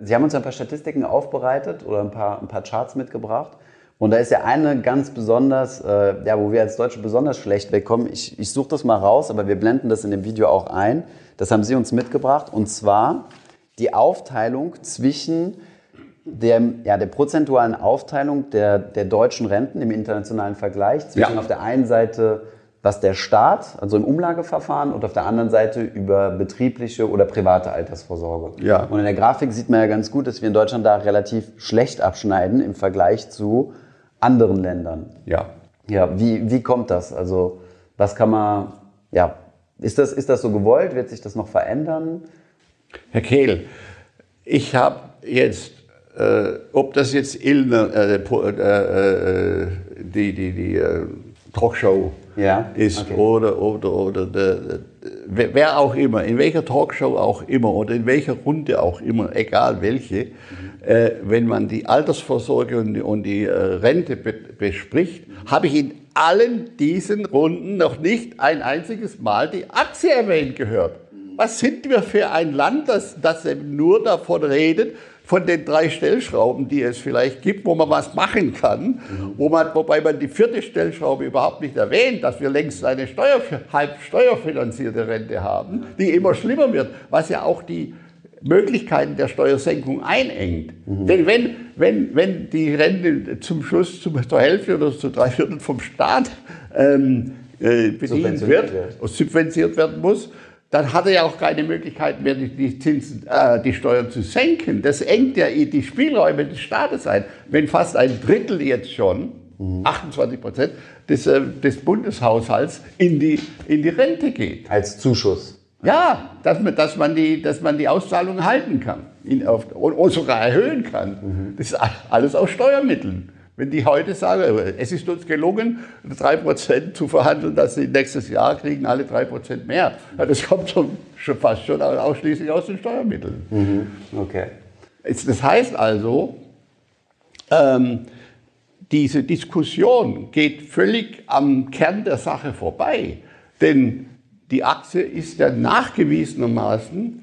Sie haben uns ein paar Statistiken aufbereitet oder ein paar, ein paar Charts mitgebracht. Und da ist ja eine ganz besonders, äh, ja, wo wir als Deutsche besonders schlecht wegkommen. Ich, ich suche das mal raus, aber wir blenden das in dem Video auch ein. Das haben Sie uns mitgebracht. Und zwar die Aufteilung zwischen der, ja, der prozentualen Aufteilung der, der deutschen Renten im internationalen Vergleich zwischen Ja. auf der einen Seite was der Staat, also im Umlageverfahren, und auf der anderen Seite über betriebliche oder private Altersvorsorge. Ja. Und in der Grafik sieht man ja ganz gut, dass wir in Deutschland da relativ schlecht abschneiden im Vergleich zu anderen Ländern. Ja. Ja, wie, wie kommt das? Also, was kann man, ja, ist das, ist das so gewollt? Wird sich das noch verändern? Herr Kehl, ich habe jetzt, äh, ob das jetzt Illner, äh, po- äh, äh, die, die, die äh, Talkshow Ja, ist okay. oder, oder, oder der, der, wer auch immer, in welcher Talkshow auch immer oder in welcher Runde auch immer, egal welche, äh, wenn man die Altersvorsorge und, die- und die äh, Rente be bespricht, habe ich in allen diesen Runden noch nicht ein einziges Mal die Aktie erwähnt gehört. Was sind wir für ein Land, das, das eben nur davon redet, von den drei Stellschrauben, die es vielleicht gibt, wo man was machen kann, wo man, wobei man die vierte Stellschraube überhaupt nicht erwähnt, dass wir längst eine Steuer, halb steuerfinanzierte Rente haben, die immer schlimmer wird, was ja auch die Möglichkeiten der Steuersenkung einengt. Denn wenn, wenn, wenn die Rente zum Schluss zum, zur Hälfte oder zu drei Viertel vom Staat ähm, äh, bedient wird, wird. und subventioniert werden muss, dann hat er ja auch keine Möglichkeit mehr, die, die Zinsen, äh, die Steuern zu senken. Das engt ja die Spielräume des Staates ein. Wenn fast ein Drittel jetzt schon, 28 Prozent, des, äh, des Bundeshaushalts in die, in die Rente geht. Als Zuschuss. Ja, dass man, dass man, die, dass man die Auszahlung halten kann in, auf, und, und sogar erhöhen kann. Das ist alles aus Steuermitteln. Wenn die heute sagen, es ist uns gelungen, 3% zu verhandeln, dass sie nächstes Jahr kriegen alle 3% mehr. Ja, das kommt schon, schon fast schon ausschließlich aus den Steuermitteln. Okay. Es- Das heißt also, ähm, diese Diskussion geht völlig am Kern der Sache vorbei. Denn die Aktie ist ja nachgewiesenermaßen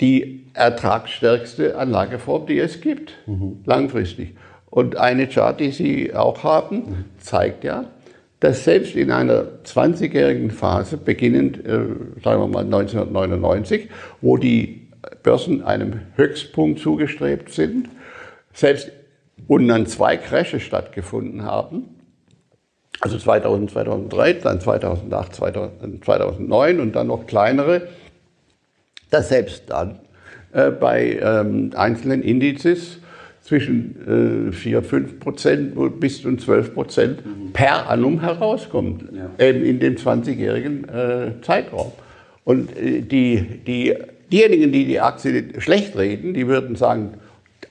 die ertragsstärkste Anlageform, die es gibt, langfristig. Und eine Chart, die Sie auch haben, zeigt ja, dass selbst in einer 20-jährigen Phase, beginnend, äh, sagen wir mal 1999, wo die Börsen einem Höchstpunkt zugestrebt sind, selbst und dann zwei Crashes stattgefunden haben, also 2000, 2003, dann 2008, 2000, 2009 und dann noch kleinere, dass selbst dann äh, bei ähm, einzelnen Indizes zwischen äh, 4, 5 Prozent bis zu 12 Prozent per annum herauskommt, eben in dem 20-jährigen äh, Zeitraum. Und äh, die, die, diejenigen, die die Aktie schlecht reden, die würden sagen,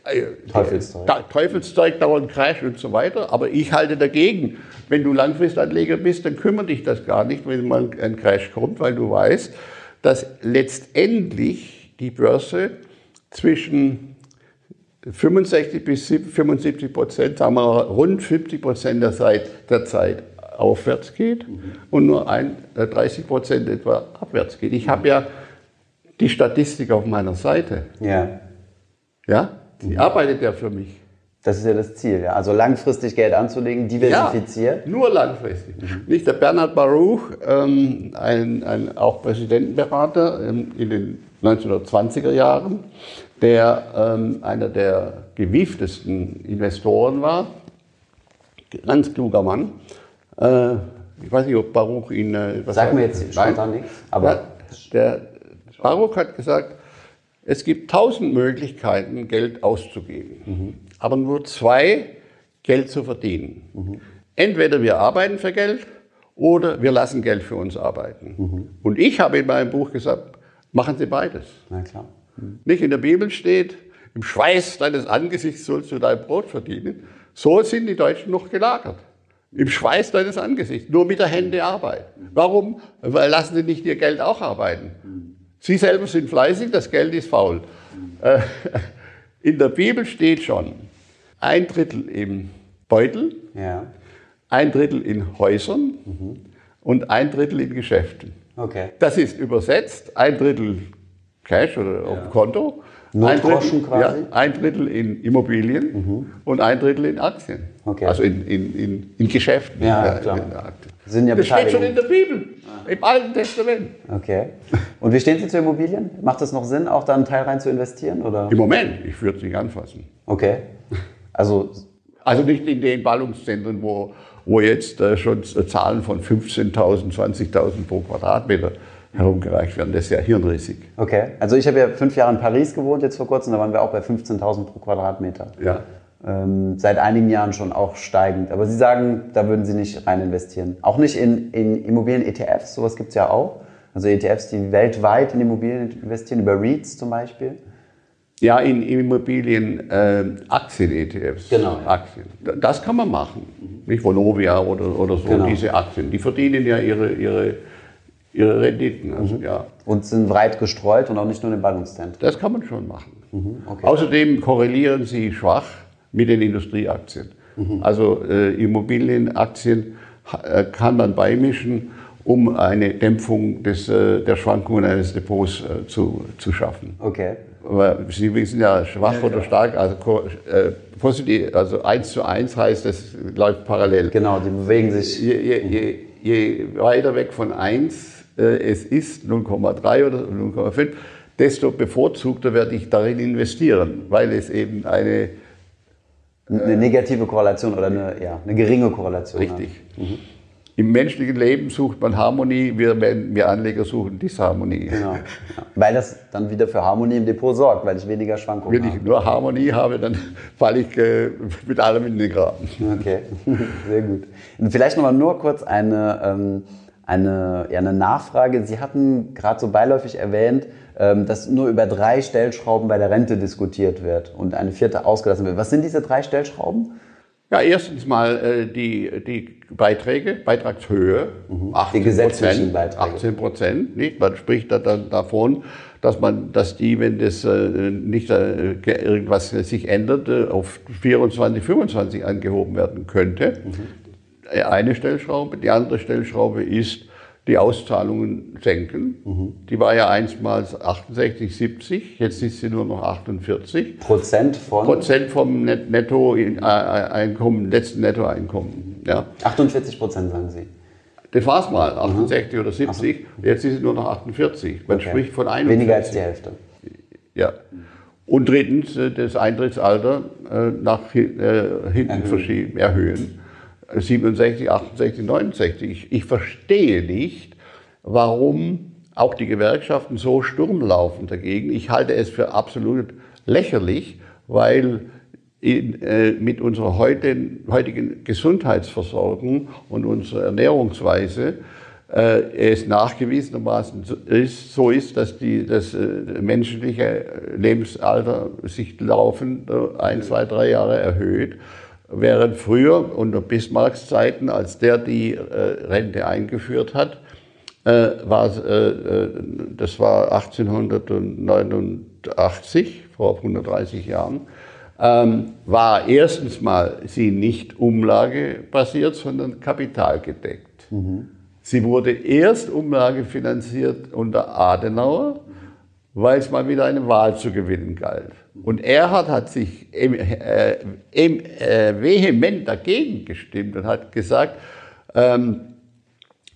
äh, Teufelszeug. da- Teufelszeug, dauernd Crash und so weiter. Aber ich halte dagegen. Wenn du Langfristanleger bist, dann kümmert dich das gar nicht, wenn mal ein Crash kommt, weil du weißt, dass letztendlich die Börse zwischen 65 bis 75 Prozent, sagen wir mal, rund 50 Prozent der Zeit, der Zeit aufwärts geht und nur ein, äh, 30 Prozent etwa abwärts geht. Ich habe ja die Statistik auf meiner Seite. Ja. Ja, die arbeitet ja für mich. Das ist ja das Ziel, ja. Also langfristig Geld anzulegen, diversifiziert. Ja, nur langfristig. Nicht der Bernhard Baruch, ähm, ein, ein auch Präsidentenberater ähm, in den 1920er Jahren, der ähm, einer der gewieftesten Investoren war, ganz kluger Mann. Äh, ich weiß nicht, ob Baruch ihn. Äh, was Sag mir jetzt spontan nichts. Aber Der Baruch hat gesagt, es gibt tausend Möglichkeiten, Geld auszugeben, aber nur zwei, Geld zu verdienen. Entweder wir arbeiten für Geld oder wir lassen Geld für uns arbeiten. Und ich habe in meinem Buch gesagt, machen Sie beides. na klar. Nicht in der Bibel steht, im Schweiß deines Angesichts sollst du dein Brot verdienen. So sind die Deutschen noch gelagert. Im Schweiß deines Angesichts, nur mit der Hände arbeiten. Warum? Weil lassen sie nicht ihr Geld auch arbeiten. Sie selber sind fleißig, das Geld ist faul. Äh, In der Bibel steht schon, ein Drittel im Beutel, Ja. ein Drittel in Häusern und ein Drittel in Geschäften. Okay. Das ist übersetzt, ein Drittel Cash oder auf dem Konto Null ein, Drittel, quasi? ja, ein Drittel in Immobilien und ein Drittel in Aktien. Okay. Also in, in, in, in Geschäften. Ja, äh, klar. Sind ja das steht schon in der Bibel, im Alten Testament. Okay. Und wie stehen Sie zu Immobilien? Macht es noch Sinn, auch da einen Teil rein zu investieren? Oder? Im Moment, ich würde es nicht anfassen. Okay. Also, Also nicht in den Ballungszentren, wo, wo jetzt äh, schon Zahlen von 15.000, 20.000 pro Quadratmeter herumgereicht werden. Das ist ja hirnrissig. okay. Also ich habe ja fünf Jahre in Paris gewohnt, jetzt vor kurzem, da waren wir auch bei 15.000 pro Quadratmeter. Ja. Ähm, seit einigen Jahren schon auch steigend. Aber Sie sagen, da würden Sie nicht rein investieren. Auch nicht in, in Immobilien-ETFs, sowas gibt es ja auch. Also ETFs, die weltweit in Immobilien investieren, über REITs zum Beispiel. Ja, in Immobilien, äh, Aktien-ETFs. Genau. Aktien. Das kann man machen. Nicht Vonovia oder, oder so, Genau. diese Aktien. Die verdienen ja ihre, ihre, ihre Renditen. Also, Mhm. ja, Und sind breit gestreut und auch nicht nur in den Ballungszentren. das kann man schon machen. Mhm, okay. Außerdem korrelieren sie schwach mit den Industrieaktien. Mhm. Also äh, Immobilienaktien äh, kann man beimischen, um eine Dämpfung des, äh, der Schwankungen eines Depots äh, zu, zu schaffen. Okay. Aber Sie wissen ja, schwach oder stark, also äh, positiv, also 1 zu 1 heißt, das läuft parallel. Genau, die bewegen sich. Je, je, je, je weiter weg von 1 äh, es ist, 0,3 oder 0,5, desto bevorzugter werde ich darin investieren, weil es eben eine, Eine negative Korrelation oder eine, ja, eine geringe Korrelation. richtig, im menschlichen Leben sucht man Harmonie, wir, wir Anleger suchen Disharmonie. Genau. Ja. Weil das dann wieder für Harmonie im Depot sorgt, weil ich weniger Schwankungen Wenn ich habe. nur Harmonie habe, dann falle ich äh, mit allem in den Graben. Okay, sehr gut. Und vielleicht nochmal nur kurz eine, ähm, eine, ja, eine Nachfrage. Sie hatten gerade so beiläufig erwähnt, ähm, dass nur über drei Stellschrauben bei der Rente diskutiert wird und eine vierte ausgelassen wird. Was sind diese drei Stellschrauben? Ja, erstens mal äh, die, die Beiträge, Beitragshöhe, 18 Die gesetzlichen Beiträge. 18 Prozent. Nicht? Man spricht da dann davon, dass man, dass die, wenn das äh, nicht äh, ge- irgendwas sich ändert, äh, auf 24, 25 angehoben werden könnte. Äh, Eine Stellschraube. Die andere Stellschraube ist die Auszahlungen senken. Die war ja einstmals 68, 70, jetzt ist sie nur noch 48. Prozent von Prozent vom Net Nettoeinkommen, letzten Nettoeinkommen. Ja. 48 Prozent, sagen Sie. Das war es mal, 68 oder 70. Jetzt ist es nur noch 48. Man Okay. spricht von 41. Weniger als die Hälfte. Ja. Und drittens, äh, das Eintrittsalter äh, nach hi- äh, hinten verschieben, erhöhen. Äh, 67, 68, 69. Ich, ich verstehe nicht, warum auch die Gewerkschaften so Sturm laufen dagegen. Ich halte es für absolut lächerlich, weil in, äh, mit unserer heutigen, heutigen Gesundheitsversorgung und unserer Ernährungsweise äh, es nachgewiesenermaßen so ist, so ist, dass die, das äh, menschliche Lebensalter sich laufend äh, ein, zwei, drei Jahre erhöht. Während früher unter Bismarcks Zeiten, als der die äh, Rente eingeführt hat, äh, war, äh, äh, das war 1889, vor 130 Jahren, ähm, war erstens mal sie nicht umlagebasiert, sondern kapitalgedeckt. Sie wurde erst umlagefinanziert unter Adenauer, weil es mal wieder eine Wahl zu gewinnen galt. Und Erhard hat sich äh, äh, vehement dagegen gestimmt und hat gesagt, ähm,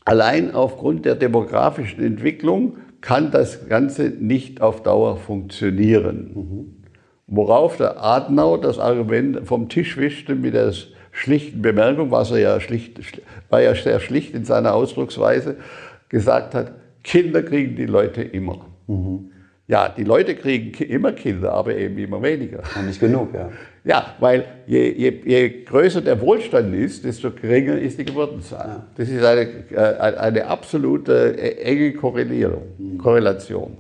allein aufgrund der demografischen Entwicklung kann das Ganze nicht auf Dauer funktionieren. Worauf der Adenauer das Argument vom Tisch wischte mit der schlichten Bemerkung, was er ja schlicht, war ja sehr schlicht in seiner Ausdrucksweise, gesagt hat, Kinder kriegen die Leute immer. Ja, die Leute kriegen immer Kinder, aber eben immer weniger. Und nicht genug, ja. Ja, weil je, je, je größer der Wohlstand ist, desto geringer ist die Geburtenzahl. Das ist eine, äh, eine absolute äh, enge Korrelierung, Korrelation.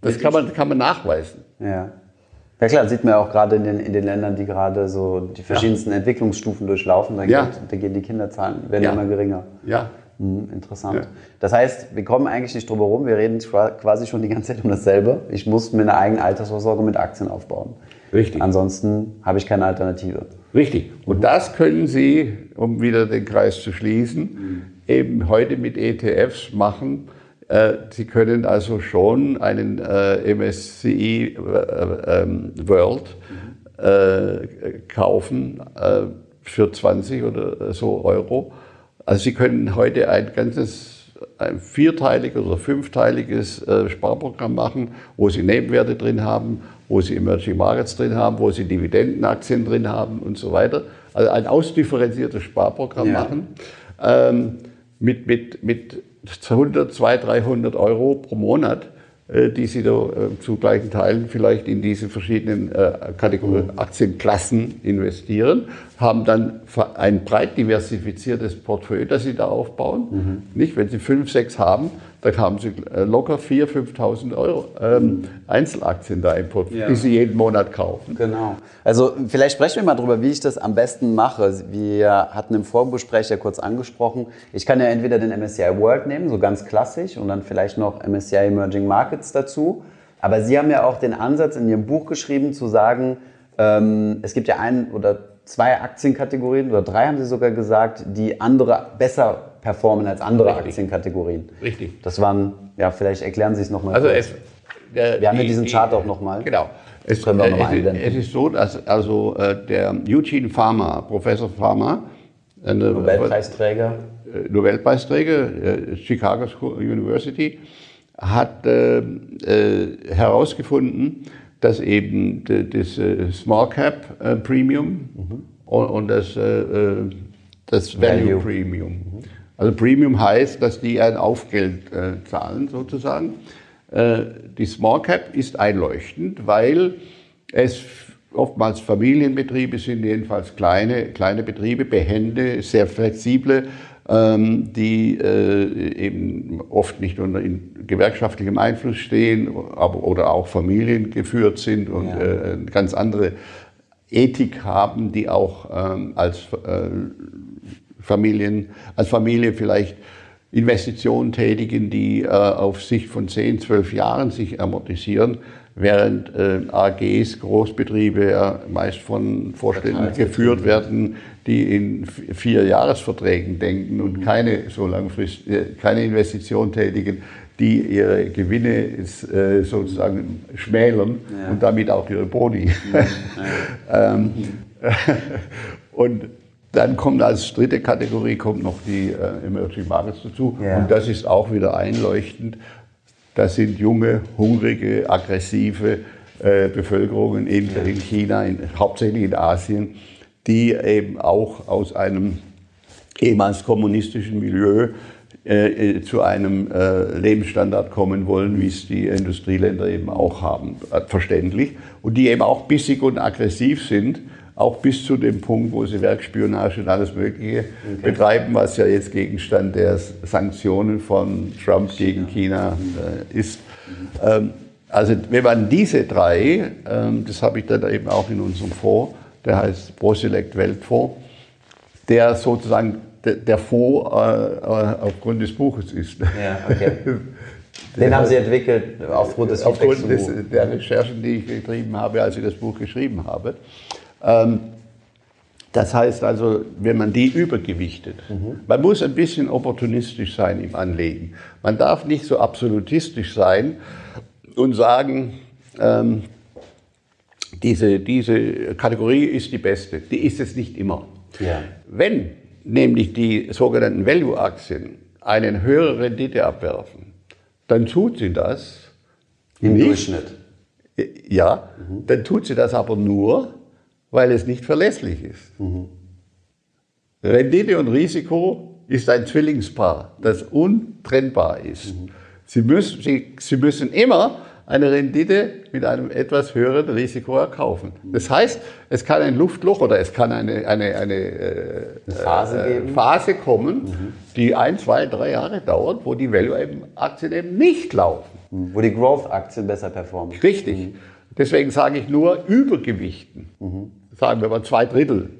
Das kann man, kann man nachweisen. Ja. Ja klar, sieht man ja auch gerade in den, in den Ländern, die gerade so die verschiedensten Entwicklungsstufen durchlaufen, da, Ja. geht, da gehen die Kinderzahlen, werden Ja. immer geringer. Ja, Hm, interessant. Ja. Das heißt, wir kommen eigentlich nicht drum herum, wir reden qua- quasi schon die ganze Zeit um dasselbe. Ich muss mir eine eigene Altersvorsorge mit Aktien aufbauen. Richtig. Ansonsten habe ich keine Alternative. richtig. Und das können Sie, um wieder den Kreis zu schließen, eben heute mit ETFs machen. Äh, Sie können also schon einen äh, MSCI äh, ähm, World kaufen für 20 oder so Euro. Also Sie können heute ein ganzes ein vierteiliges oder fünfteiliges Sparprogramm machen, wo Sie Nebenwerte drin haben, wo Sie Emerging Markets drin haben, wo Sie Dividendenaktien drin haben und so weiter. Also ein ausdifferenziertes Sparprogramm ja. machen ähm, mit, mit, mit 100, 200, 300 Euro pro Monat, äh, die Sie da äh, zu gleichen Teilen vielleicht in diese verschiedenen äh, Kategorien, mhm. Aktienklassen investieren, haben dann ein breit diversifiziertes Portfolio, das Sie da aufbauen. Mhm. Nicht, wenn Sie fünf, sechs haben, dann haben Sie äh, locker 4.000, 5.000 Euro ähm, Einzelaktien da im Portfolio, ja. die Sie jeden Monat kaufen. Genau. Also vielleicht sprechen wir mal darüber, wie ich das am besten mache. Wir hatten im Vorgespräch ja kurz angesprochen, ich kann ja entweder den MSCI World nehmen, so ganz klassisch, und dann vielleicht noch MSCI Emerging Markets dazu. Aber Sie haben ja auch den Ansatz in Ihrem Buch geschrieben, zu sagen, ähm, es gibt ja ein oder zwei Aktienkategorien oder drei haben Sie sogar gesagt, die andere besser performen als andere Richtig. Aktienkategorien. Richtig. Das waren, ja, vielleicht erklären Sie es nochmal. Also es, der, wir haben ja diesen Chart auch nochmal. Genau. Es, können wir noch mal es, ist so, dass also äh, der Eugene Farmer, Professor Farmer, Nobelpreisträger, äh, Nobelpreisträger, äh, Chicago University, hat äh, äh, herausgefunden, dass eben das äh, Small Cap Premium mhm. und, das, das Value, Value. Premium mhm. Also Premium heißt, dass die ein Aufgeld äh, zahlen sozusagen. Äh, die Small Cap ist einleuchtend, weil es oftmals Familienbetriebe sind, jedenfalls kleine, kleine Betriebe, behende, sehr flexible, die äh, eben oft nicht unter gewerkschaftlichem Einfluss stehen aber, oder auch familiengeführt sind und ja. äh, ganz andere Ethik haben, die auch ähm, als äh, Familien, als Familie vielleicht Investitionen tätigen, die auf Sicht von 10, 12 Jahren sich amortisieren, während äh, AGs, Großbetriebe ja meist von Vorständen geführt werden, die in vier Jahresverträgen denken und mhm. keine so langfristig, äh, keine Investition tätigen, die ihre Gewinne äh, sozusagen schmälern ja. und damit auch ihre Boni. Ja. ähm, und dann kommt als dritte Kategorie kommt noch die äh, Emerging Markets dazu. Ja. Und das ist auch wieder einleuchtend. Das sind junge, hungrige, aggressive äh, Bevölkerungen in, in China, in, hauptsächlich in Asien, die eben auch aus einem ehemals kommunistischen Milieu äh, äh zu einem äh, Lebensstandard kommen wollen, wie es die Industrieländer eben auch haben, verständlich. Und die eben auch bissig und aggressiv sind auch bis zu dem Punkt, wo sie Werkspionage und alles Mögliche okay. betreiben, was ja jetzt Gegenstand der Sanktionen von Trump China. gegen China äh, ist. Mhm. Ähm, also wenn man diese drei, ähm, das habe ich dann eben auch in unserem Fonds, der heißt ProSelect Weltfonds, der sozusagen der, der Fonds äh, äh, aufgrund des Buches ist. Ja, okay. Den haben Sie entwickelt aufgrund des Aufgrund des, der Recherchen, die ich getrieben habe, als ich das Buch geschrieben habe. Ähm, das heißt also, wenn man die übergewichtet, mhm. man muss ein bisschen opportunistisch sein im Anlegen. Man darf nicht so absolutistisch sein und sagen, ähm, diese, diese Kategorie ist die beste. Die ist es nicht immer. Ja. Wenn nämlich die sogenannten Value-Aktien eine höhere Rendite abwerfen, dann tut sie das. Im nicht. Durchschnitt. Ja, mhm. dann tut sie das aber nur, weil es nicht verlässlich ist. Mhm. Rendite und Risiko ist ein Zwillingspaar, das untrennbar ist. Mhm. Sie, müssen, Sie, Sie müssen immer eine Rendite mit einem etwas höheren Risiko erkaufen. Das heißt, es kann ein Luftloch oder es kann eine, eine, eine, äh, Phase, äh, Phase, kommen, mhm. die ein, zwei, drei Jahre dauert, wo die Value-Aktien eben nicht laufen. Mhm. Wo die Growth-Aktien besser performen. Richtig. Mhm. Deswegen sage ich nur Übergewichten. Mhm sagen wir mal zwei Drittel.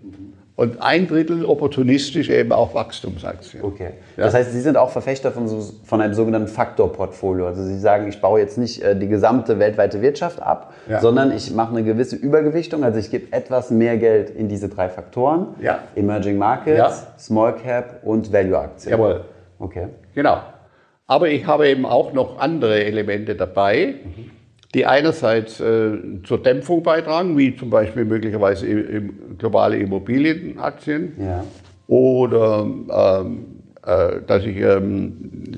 Und ein Drittel opportunistisch eben auch Wachstumsaktien. Okay. Ja. Das heißt, Sie sind auch Verfechter von, so, von einem sogenannten Faktorportfolio. Also Sie sagen, ich baue jetzt nicht äh, die gesamte weltweite Wirtschaft ab, ja. sondern ich mache eine gewisse Übergewichtung. Also ich gebe etwas mehr Geld in diese drei Faktoren. Ja. Emerging Markets, Small Cap und Value Aktien. Jawohl. Okay. Genau. Aber ich habe eben auch noch andere Elemente dabei, die einerseits äh, zur Dämpfung beitragen, wie zum Beispiel möglicherweise im, globale Immobilienaktien Ja. oder ähm, äh, dass ich ähm,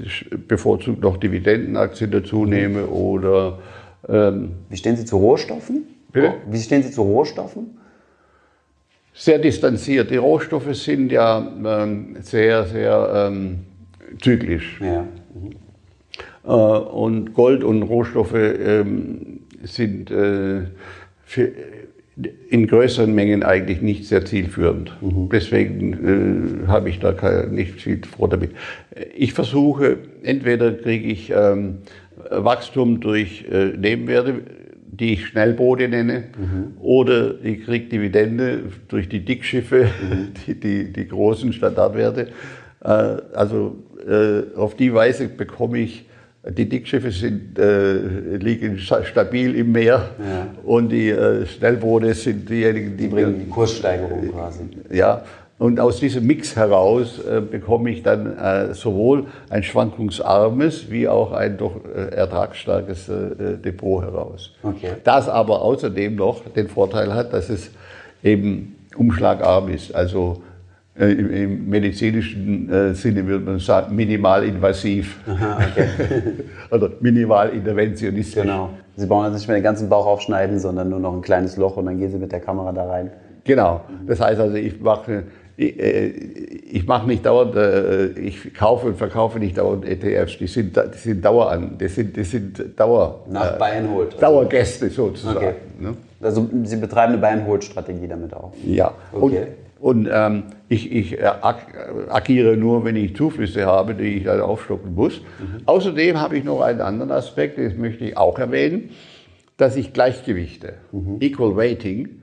bevorzugt noch Dividendenaktien dazu nehme oder ähm, Wie stehen Sie zu Rohstoffen? Bitte? Wie stehen Sie zu Rohstoffen? sehr distanziert. Die Rohstoffe sind ja ähm, sehr, sehr ähm, zyklisch. Ja. Äh, und Gold und Rohstoffe ähm, sind äh, in größeren Mengen eigentlich nicht sehr zielführend. Deswegen äh, habe ich da nicht viel vor damit. Ich versuche, entweder kriege ich ähm, Wachstum durch äh, Nebenwerte, die ich Schnellboote nenne, oder ich kriege Dividende durch die Dickschiffe, die, die, die großen Standardwerte. Äh, also äh, auf die Weise bekomme ich die Dickschiffe sind, äh, liegen sta- stabil im Meer Ja. und die äh, Schnellboote sind diejenigen, die, Die bringen die Kurssteigerung quasi. ja, und aus diesem Mix heraus äh, bekomme ich dann äh, sowohl ein schwankungsarmes wie auch ein doch äh, ertragsstarkes äh, Depot heraus. Okay. Das aber außerdem noch den Vorteil hat, dass es eben umschlagarm ist. Also äh, im, im medizinischen äh, Sinne würde man sagen, minimalinvasiv Aha, okay. oder minimalinterventionistisch. genau. Sie brauchen also nicht mehr den ganzen Bauch aufschneiden, sondern nur noch ein kleines Loch und dann gehen Sie mit der Kamera da rein. Genau. Das heißt also, ich mache ich, äh, ich mache nicht dauernd, äh, ich kaufe und verkaufe nicht dauernd ETFs. Die sind, die sind Daueran, die sind, die sind Dauer, Nach Buy and Hold. Dauergäste sozusagen. Okay. Ne? Also Sie betreiben eine Buy and Hold Strategie damit auch. Ja. Okay. Und, und ähm, ich, ich äh, ag agiere nur, wenn ich Zuflüsse habe, die ich dann aufstocken muss. Außerdem habe ich noch einen anderen Aspekt, das möchte ich auch erwähnen, dass ich Gleichgewichte, Equal Weighting,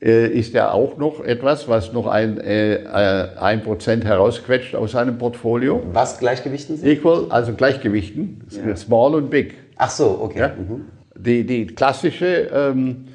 äh, ist ja auch noch etwas, was noch ein, äh, äh, ein Prozent herausquetscht aus seinem Portfolio. Was gleichgewichten Sie? Equal, also Gleichgewichten, Small und Big. Ach so, okay. Ja? Mhm. Die, die klassische ähm,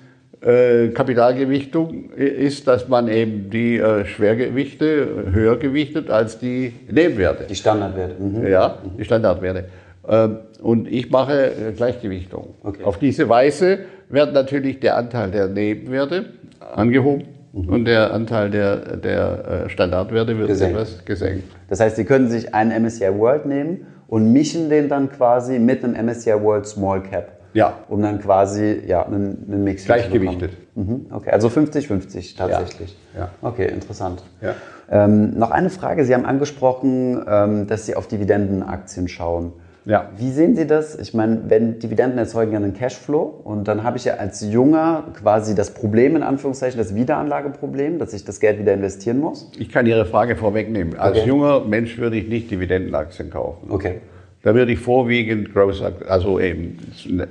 äh, Kapitalgewichtung ist, dass man eben die äh, Schwergewichte höher gewichtet als die Nebenwerte. Die Standardwerte. Mhm. Ja, die Standardwerte. Ähm, und ich mache äh, Gleichgewichtung. Okay. Auf diese Weise wird natürlich der Anteil der Nebenwerte angehoben Mhm. und der Anteil der, der Standardwerte wird Gesenkt. etwas gesenkt. Das heißt, Sie können sich einen MSCI World nehmen und mischen den dann quasi mit einem MSCI World Small Cap. Ja. Um dann quasi ja, einen, einen Mix Gleichgewichtet. Mhm. Okay, also 50-50 tatsächlich. Ja. Okay, interessant. Ja. Ähm, noch eine Frage. Sie haben angesprochen, ähm, dass Sie auf Dividendenaktien schauen. Ja. Wie sehen Sie das? Ich meine, wenn Dividenden erzeugen ja einen Cashflow und dann habe ich ja als Junger quasi das Problem, in Anführungszeichen, das Wiederanlageproblem, dass ich das Geld wieder investieren muss. Ich kann Ihre Frage vorwegnehmen. Als Okay. junger Mensch würde ich nicht Dividendenaktien kaufen. Okay. Da würde ich vorwiegend Growth, also eben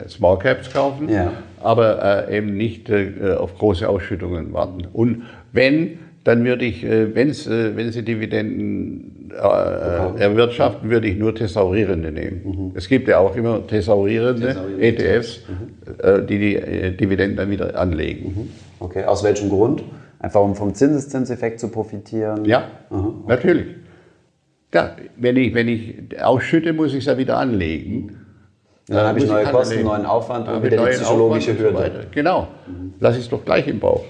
Small Caps kaufen, Ja. aber äh, eben nicht äh, auf große Ausschüttungen warten. Und wenn, dann würde ich, äh, wenn's, äh, wenn Sie Dividenden äh, erwirtschaften, würde ich nur thesaurierende nehmen. Es gibt ja auch immer thesaurierende, Thesaurierende ETFs, äh, die die äh, Dividenden dann wieder anlegen. Okay, aus welchem Grund? Einfach um vom Zinseszinseffekt zu profitieren? Ja, natürlich. Ja, wenn ich, wenn ich ausschütte, muss ich es ja wieder anlegen. Dann habe ich neue ich Kosten, anlegen. neuen Aufwand Dann und ich wieder die psychologische Aufwand und so Hürde. weiter. Genau. Lass es doch gleich im Bauch.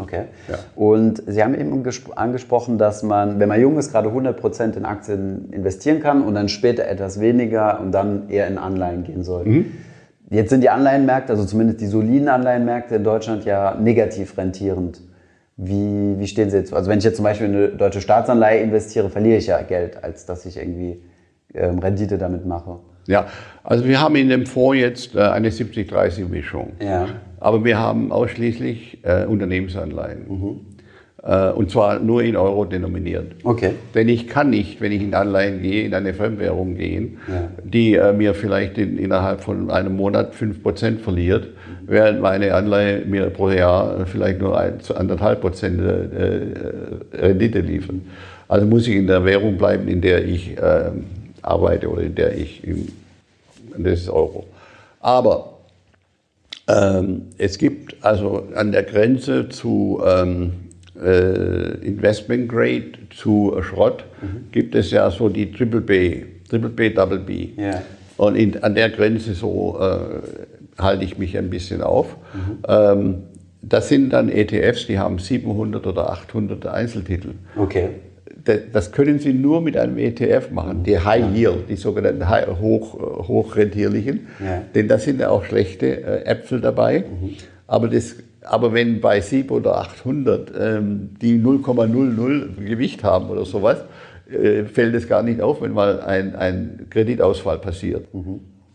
Okay. Ja. Und Sie haben eben gespro- angesprochen, dass man, wenn man jung ist, gerade 100% in Aktien investieren kann und dann später etwas weniger und dann eher in Anleihen gehen soll. Mhm. Jetzt sind die Anleihenmärkte, also zumindest die soliden Anleihenmärkte in Deutschland ja negativ rentierend. Wie, wie stehen Sie jetzt? Also wenn ich jetzt zum Beispiel in eine deutsche Staatsanleihe investiere, verliere ich ja Geld, als dass ich irgendwie ähm, Rendite damit mache. Ja, also wir haben in dem Fonds jetzt äh, eine 70-30-Mischung. Ja. Aber wir haben ausschließlich äh, Unternehmensanleihen. Äh, und zwar nur in Euro denominiert. Okay. Denn ich kann nicht, wenn ich in Anleihen gehe, in eine Fremdwährung gehen, Ja. die äh, mir vielleicht in, innerhalb von einem Monat 5% verliert, während meine Anleihe mir pro Jahr vielleicht nur ein, zu anderthalb Prozent äh, äh, Rendite liefert. Also muss ich in der Währung bleiben, in der ich äh, arbeite oder in der ich, im, das ist Euro. Aber ähm, es gibt also an der Grenze zu ähm, äh, Investment Grade zu Schrott gibt es ja so die Triple B Triple B, Double B. Ja. Und in, an der Grenze so äh, halte ich mich ein bisschen auf. Ähm, das sind dann ETFs, die haben 700 oder 800 Einzeltitel. Okay. Das- können Sie nur mit einem ETF machen, die High Yield, die sogenannten high, hoch, äh, hochrentierlichen. Ja. Denn da sind ja auch schlechte äh, Äpfel dabei. Aber, das, aber wenn bei 700 oder 800 ähm, die 0,00 Gewicht haben oder sowas, äh, fällt es gar nicht auf, wenn mal ein, ein Kreditausfall passiert.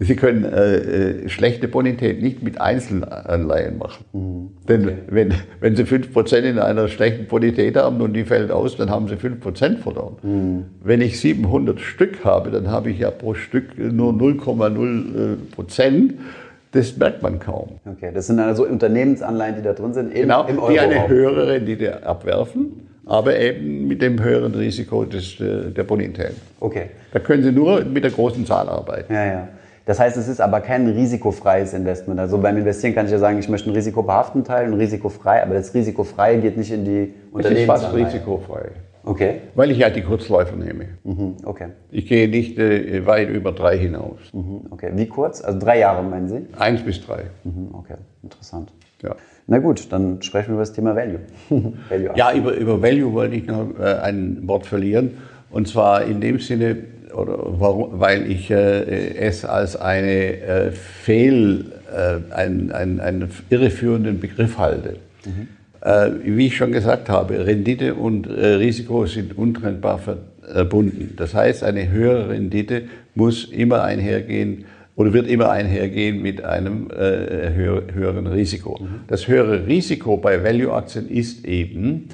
Sie können äh, äh, schlechte Bonität nicht mit Einzelanleihen machen. Denn wenn, wenn Sie 5% in einer schlechten Bonität haben und die fällt aus, dann haben Sie 5% verloren. Wenn ich 700 Stück habe, dann habe ich ja pro Stück nur 0,0 Prozent. Das merkt man kaum. Okay, das sind also Unternehmensanleihen, die da drin sind, im, Genau, im die eine höhere Rendite abwerfen, aber eben mit dem höheren Risiko des, äh, der Bonität. Okay, Da können Sie nur mit der großen Zahl arbeiten. ja, ja. Das heißt, es ist aber kein risikofreies Investment. Also beim Investieren kann ich ja sagen, ich möchte einen risikobehafteten Teil und risikofrei, aber das risikofreie geht nicht in die Es ist fast risikofrei, Okay, weil ich ja die Kurzläufer nehme. mhm. okay, Ich gehe nicht äh, weit über drei hinaus. mhm. okay. Wie kurz? Also drei Jahre meinen Sie? Eins bis drei. Mhm. Okay, interessant. Ja. Na gut, dann sprechen wir über das Thema Value. Value Ja, über, über Value wollte ich noch äh, ein Wort verlieren. Und zwar in dem Sinne, oder warum, weil ich äh, es als eine äh, Fehl, äh, einen, einen, einen irreführenden Begriff halte. Äh, wie ich schon gesagt habe, Rendite und äh, Risiko sind untrennbar verbunden. Das heißt, eine höhere Rendite muss immer einhergehen oder wird immer einhergehen mit einem äh, höher, höheren Risiko. Das höhere Risiko bei Value-Aktien ist eben,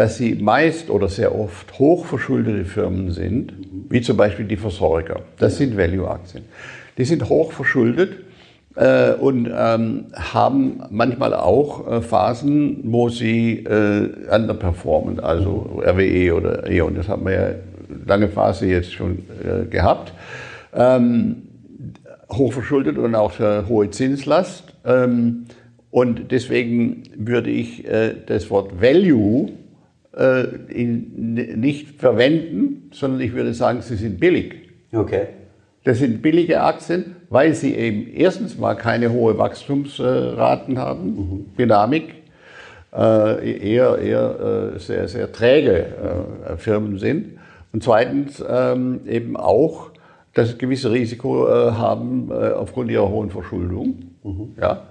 dass sie meist oder sehr oft hochverschuldete Firmen sind, wie zum Beispiel die Versorger. Das sind Value-Aktien. Die sind hochverschuldet äh, und ähm, haben manchmal auch äh, Phasen, wo sie äh, underperformen, also RWE oder E.ON. Das haben wir ja lange Phase jetzt schon äh, gehabt. Ähm, hochverschuldet und auch äh, hohe Zinslast. Ähm, und deswegen würde ich äh, das Wort Value äh, in, nicht verwenden, sondern ich würde sagen, sie sind billig. Okay. Das sind billige Aktien, weil sie eben erstens mal keine hohe Wachstumsraten haben, Dynamik, äh, eher, eher äh, sehr, sehr träge äh, Firmen sind. Und zweitens ähm, eben auch das gewisse Risiko äh, haben äh, aufgrund ihrer hohen Verschuldung. Ja.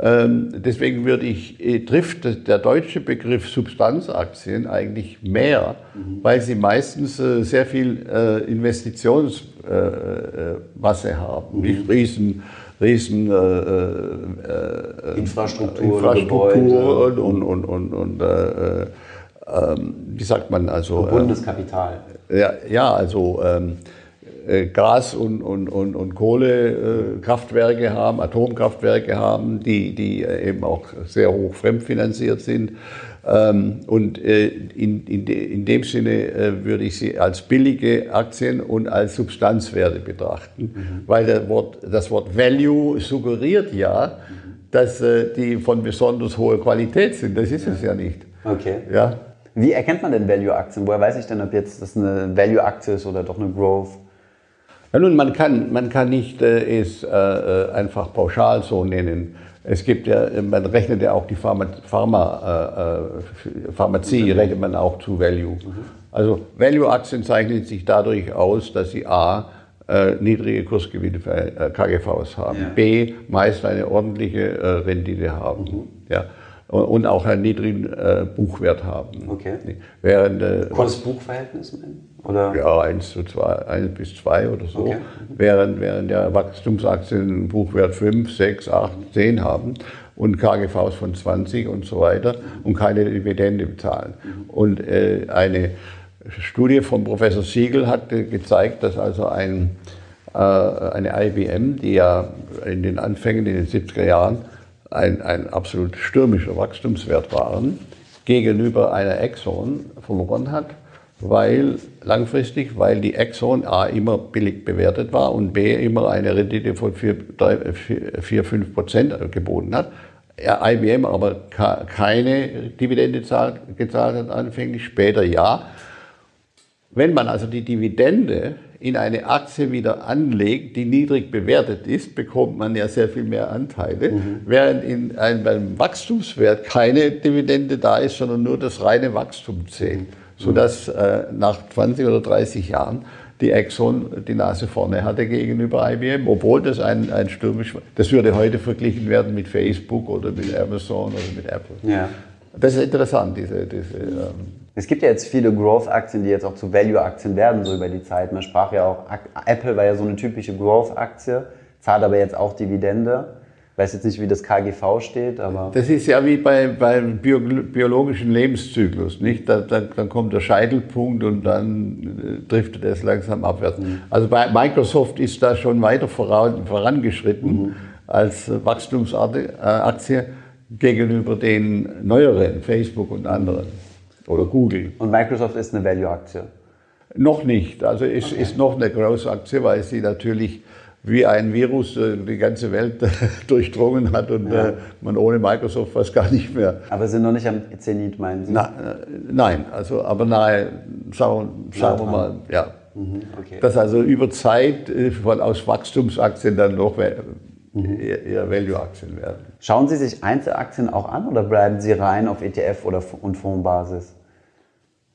Ähm, deswegen würde ich, äh, trifft der deutsche Begriff Substanzaktien eigentlich mehr, weil sie meistens äh, sehr viel äh, Investitionsmasse haben. Nicht riesen, riesen äh, äh, Infrastruktur, Infrastruktur Gebäude. und, und, und, und äh, ähm, wie sagt man also? äh, Bundeskapital. ja, ja, also ähm, äh, Gas- und, und, und, und Kohlekraftwerke haben, Atomkraftwerke haben, die, die äh, eben auch sehr hoch fremdfinanziert sind. Ähm, und äh, in, in, in dem Sinne äh, würde ich sie als billige Aktien und als Substanzwerte betrachten, weil das Wort, das Wort Value suggeriert ja, dass äh, die von besonders hoher Qualität sind. Das ist es ja nicht. Okay. Ja. Wie erkennt man denn Value-Aktien? Woher weiß ich denn, ob jetzt das eine Value-Aktie ist oder doch eine Growth? Ja, nun, man kann, man kann nicht äh, es äh, äh, einfach pauschal so nennen. Es gibt ja, man rechnet ja auch die Pharma, Pharma, äh, äh, Pharmazie, rechnet man auch zu Value. Also Value-Aktien zeichnen sich dadurch aus, dass sie A, äh, niedrige Kursgewinne für KGVs haben, Ja. B, meist eine ordentliche Rendite haben. Ja. Und auch einen niedrigen äh, Buchwert haben. Okay. Während äh, Kurs-Buch-Verhältnis? Oder? ja, 1 zu 2, 1 bis 2 oder so. Okay. Während, während der Wachstumsaktien einen Buchwert 5, 6, 8, 10 haben und KGVs von 20 und so weiter und keine Dividende bezahlen. Und äh, eine Studie von Professor Siegel hat gezeigt, dass also ein, äh, eine IBM, die ja in den Anfängen, in den 70er Jahren, ein, ein absolut stürmischer Wachstumswert waren, gegenüber einer Exxon verloren hat, weil langfristig, weil die Exxon A immer billig bewertet war und B immer eine Rendite von 4, 3, 4, 4 5 Prozent geboten hat. IBM aber keine Dividende zahlt, gezahlt hat anfänglich, später ja. Wenn man also die Dividende in eine Aktie wieder anlegt, die niedrig bewertet ist, bekommt man ja sehr viel mehr Anteile, mhm. während in einem, beim Wachstumswert keine Dividende da ist, sondern nur das reine Wachstum zählt, sodass äh, nach 20 oder 30 Jahren die Exxon die Nase vorne hatte gegenüber IBM, obwohl das ein, ein stürmisch war. Das würde heute verglichen werden mit Facebook oder mit Amazon oder mit Apple. Ja. Das ist interessant, diese, diese ähm, es gibt ja jetzt viele Growth-Aktien, die jetzt auch zu Value-Aktien werden, so über die Zeit. Man sprach ja auch, Apple war ja so eine typische Growth-Aktie, zahlt aber jetzt auch Dividende. Ich weiß jetzt nicht, wie das KGV steht, aber. Das ist ja wie bei, beim Bio, biologischen Lebenszyklus, nicht? Da, da, dann kommt der Scheitelpunkt und dann äh, driftet es langsam abwärts. Mhm. Also bei Microsoft ist da schon weiter voran, vorangeschritten mhm. als Wachstumsaktie gegenüber den neueren, Facebook und anderen oder Google. Und Microsoft ist eine Value-Aktie? Noch nicht. Also es okay. ist noch eine Großaktie, weil sie natürlich wie ein Virus äh, die ganze Welt durchdrungen hat und ja. Äh, man ohne Microsoft fast gar nicht mehr. Aber Sie sind noch nicht am Zenit, meinen Sie? Na, äh, nein, also aber nahe, sagen, sagen wir mal, ja. Mhm, okay. Dass also über Zeit von, aus Wachstumsaktien dann noch mhm. eher Value-Aktien werden. Schauen Sie sich Einzelaktien auch an oder bleiben Sie rein auf ETF- oder und Fondsbasis?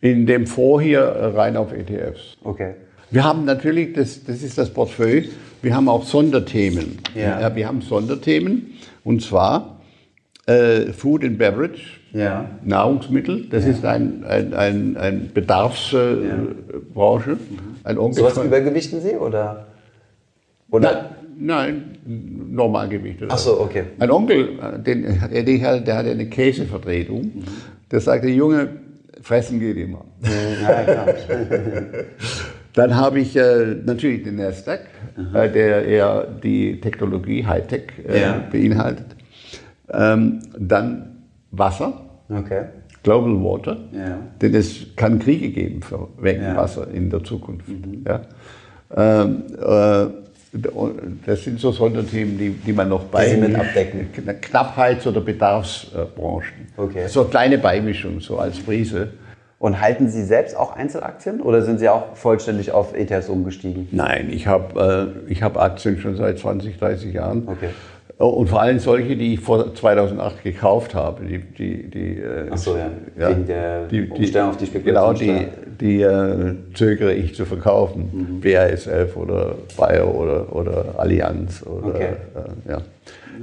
In dem Fonds hier rein auf ETFs. Okay. Wir haben natürlich, das, das ist das Portfolio, wir haben auch Sonderthemen. Ja. ja wir haben Sonderthemen und zwar äh, Food and Beverage, ja. Nahrungsmittel, das ja. ist ein, ein, ein, ein Bedarfsbranche. Äh, ein Onkel so was übergewichten Sie oder? oder? Nein, nein Normalgewicht. Ach so, okay. Ein Onkel, äh, den, der, der hatte eine Käsevertretung, mhm. der sagte, Junge, fressen geht immer. Ja, klar. Dann habe ich äh, natürlich den Nasdaq, äh, der eher die Technologie, Hightech äh, ja. beinhaltet. Ähm, dann Wasser, okay. Global Water, ja. denn es kann Kriege geben für wegen ja. Wasser in der Zukunft. Mhm. Ja. Ähm, äh, das sind so Sonderthemen, die, die man noch bei mit abdecken. Knappheits- oder Bedarfsbranchen. Okay. So kleine Beimischung, so als Prise. Und halten Sie selbst auch Einzelaktien oder sind Sie auch vollständig auf ETFs umgestiegen? Nein, ich habe äh, hab Aktien schon seit 20, 30 Jahren. Okay. Und vor allem solche, die ich vor 2008 gekauft habe. Die, die, die, äh, Ach so, ja. ja. Wegen der die, Umstellung auf die Spekulation. Genau, die, die äh, zögere ich zu verkaufen. Mhm. BASF oder Bayer oder, oder Allianz. Oder, okay. äh, ja.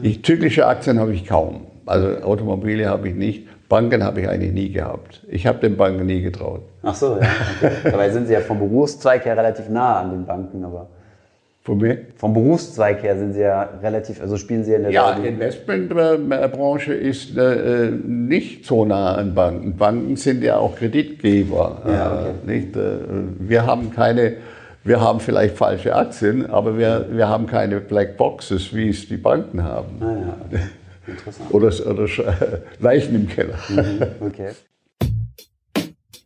Ich, zyklische Aktien habe ich kaum. Also Automobile habe ich nicht. Banken habe ich eigentlich nie gehabt. Ich habe den Banken nie getraut. Ach so, ja. Okay. Dabei sind Sie ja vom Berufszweig her relativ nah an den Banken, aber. Von mir? Vom Berufszweig her sind Sie ja relativ, also spielen Sie in der Ja, Investmentbranche ist äh, nicht so nah an Banken. Banken sind ja auch Kreditgeber. Ja, okay. äh, nicht? Äh, wir haben keine, wir haben vielleicht falsche Aktien, aber wir, wir haben keine Black Boxes, wie es die Banken haben. Ah, ja. Interessant. Oder, oder Leichen im Keller. Mhm, okay.